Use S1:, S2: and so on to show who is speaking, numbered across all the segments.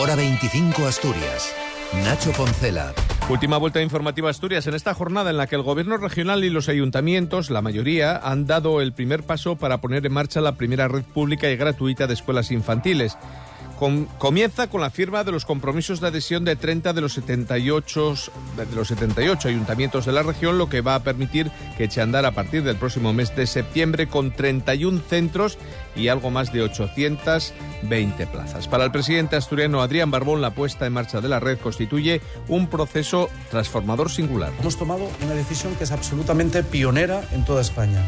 S1: Hora 25 Asturias. Nacho Poncela.
S2: Última vuelta informativa Asturias en esta jornada en la que el gobierno regional y los ayuntamientos, la mayoría, han dado el primer paso para poner en marcha la primera red pública y gratuita de escuelas infantiles comienza con la firma de los compromisos de adhesión de 30 de los 78 de los 78 ayuntamientos de la región, lo que va a permitir que eche andar a partir del próximo mes de septiembre con 31 centros y algo más de 820 plazas. Para el presidente asturiano Adrián Barbón, la puesta en marcha de la red constituye un proceso transformador singular.
S3: Hemos tomado una decisión que es absolutamente pionera en toda España.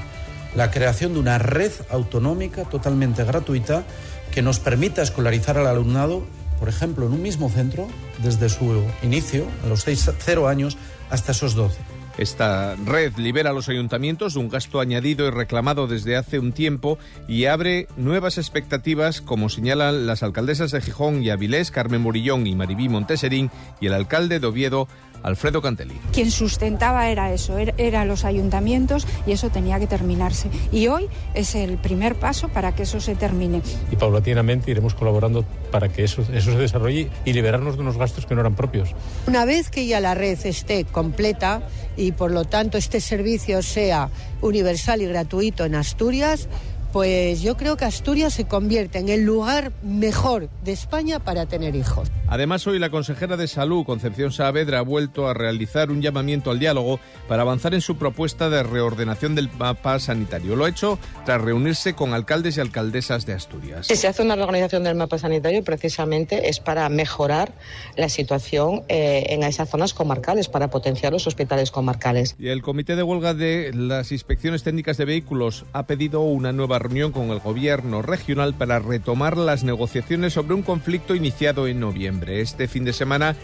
S3: La creación de una red autonómica totalmente gratuita que nos permita escolarizar al alumnado, por ejemplo, en un mismo centro, desde su inicio, a los 6, 0 años, hasta esos 12.
S2: Esta red libera a los ayuntamientos de un gasto añadido y reclamado desde hace un tiempo y abre nuevas expectativas, como señalan las alcaldesas de Gijón y Avilés, Carmen Morillón y Maribí Monteserín, y el alcalde de Oviedo, Alfredo Cantelí.
S4: Quien sustentaba era eso, eran los ayuntamientos y eso tenía que terminarse. Y hoy es el primer paso para que eso se termine.
S5: Y paulatinamente iremos colaborando para que eso, eso se desarrolle y liberarnos de unos gastos que no eran propios.
S6: Una vez que ya la red esté completa y por lo tanto este servicio sea universal y gratuito en Asturias, pues yo creo que Asturias se convierte en el lugar mejor de España para tener hijos.
S2: Además, hoy la consejera de Salud, Concepción Saavedra, ha vuelto a realizar un llamamiento al diálogo para avanzar en su propuesta de reordenación del mapa sanitario. Lo ha hecho tras reunirse con alcaldes y alcaldesas de Asturias.
S7: Si se hace una reorganización del mapa sanitario, precisamente es para mejorar la situación eh, en esas zonas comarcales, para potenciar los hospitales comarcales.
S2: Y el Comité de Huelga de las Inspecciones Técnicas de Vehículos ha pedido una nueva reunión con el gobierno regional para retomar las negociaciones sobre un conflicto iniciado en noviembre. Este fin de semana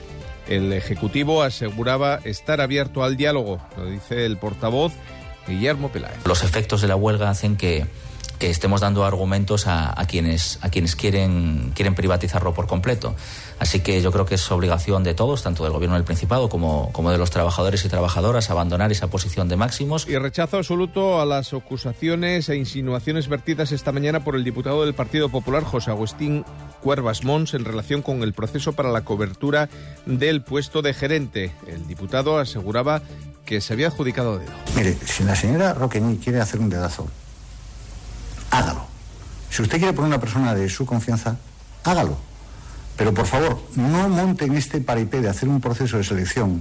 S2: el Ejecutivo aseguraba estar abierto al diálogo, lo dice el portavoz Guillermo Peláez.
S8: Los efectos de la huelga hacen que que estemos dando argumentos a, quienes, a quienes quieren, quieren privatizarlo por completo. Así que yo creo que es obligación de todos, tanto del Gobierno del Principado como, como de los trabajadores y trabajadoras, abandonar esa posición de máximos.
S2: Y rechazo absoluto a las acusaciones e insinuaciones vertidas esta mañana por el diputado del Partido Popular, José Agustín Cuervas Mons, en relación con el proceso para la cobertura del puesto de gerente. El diputado aseguraba que se había adjudicado dedo.
S9: Mire, si la señora Roquení quiere hacer un dedazo. Si usted quiere poner una persona de su confianza, hágalo. Pero por favor, no monten este paripé de hacer un proceso de selección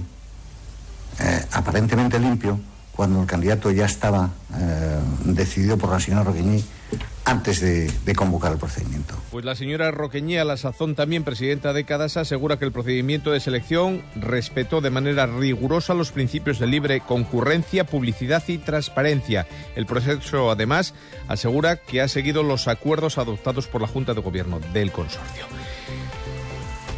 S9: eh, aparentemente limpio cuando el candidato ya estaba eh, decidido por la señora Roqueñí antes de, convocar el procedimiento.
S2: Pues la señora Roqueñí, a la sazón también presidenta de Cadasa, asegura que el procedimiento de selección respetó de manera rigurosa los principios de libre concurrencia, publicidad y transparencia. El proceso, además, asegura que ha seguido los acuerdos adoptados por la Junta de Gobierno del consorcio.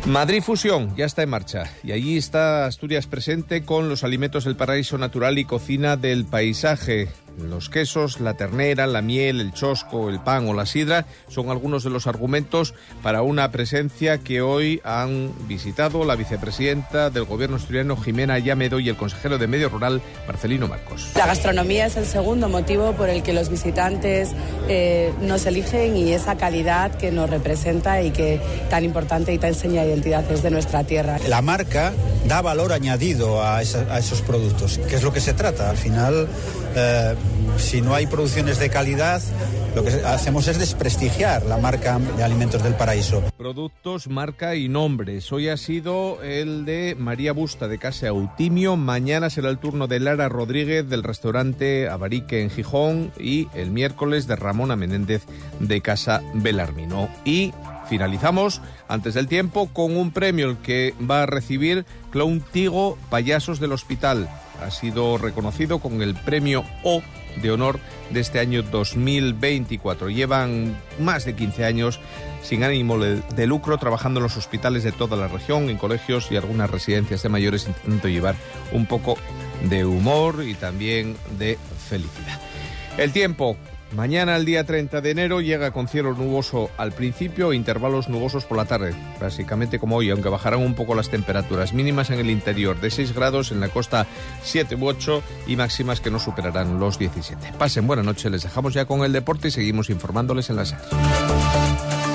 S2: Madrid Fusión ya está en marcha y allí está Asturias presente con los alimentos del paraíso natural y cocina del paisaje. Los quesos, la ternera, la miel, el chosco, el pan o la sidra son algunos de los argumentos para una presencia que hoy han visitado la vicepresidenta del gobierno asturiano Jimena Llamedo y el consejero de Medio Rural Marcelino Marcos.
S10: La gastronomía es el segundo motivo por el que los visitantes eh, nos eligen y esa calidad que nos representa y que tan importante y tan seña de identidad es de nuestra tierra.
S11: La marca da valor añadido a, esos productos, que es lo que se trata. Al final, eh, si no hay producciones de calidad, lo que hacemos es desprestigiar la marca de Alimentos del Paraíso.
S2: Productos, marca y nombres. Hoy ha sido el de María Busta de Casa Autimio. Mañana será el turno de Lara Rodríguez del restaurante Abarique en Gijón. Y el miércoles de Ramona Menéndez de Casa Belarmino. Y finalizamos antes del tiempo con un premio el que va a recibir Clown Tigo Payasos del Hospital. Ha sido reconocido con el premio O de honor de este año 2024. Llevan más de 15 años sin ánimo de lucro trabajando en los hospitales de toda la región, en colegios y algunas residencias de mayores, intentando llevar un poco de humor y también de felicidad. El tiempo, Mañana, el día 30 de enero, llega con cielo nuboso al principio intervalos nubosos por la tarde, básicamente como hoy, aunque bajarán un poco las temperaturas mínimas en el interior de 6 grados, en la costa 7 u 8 y máximas que no superarán los 17. Pasen buena noche, les dejamos ya con el deporte y seguimos informándoles en la SER.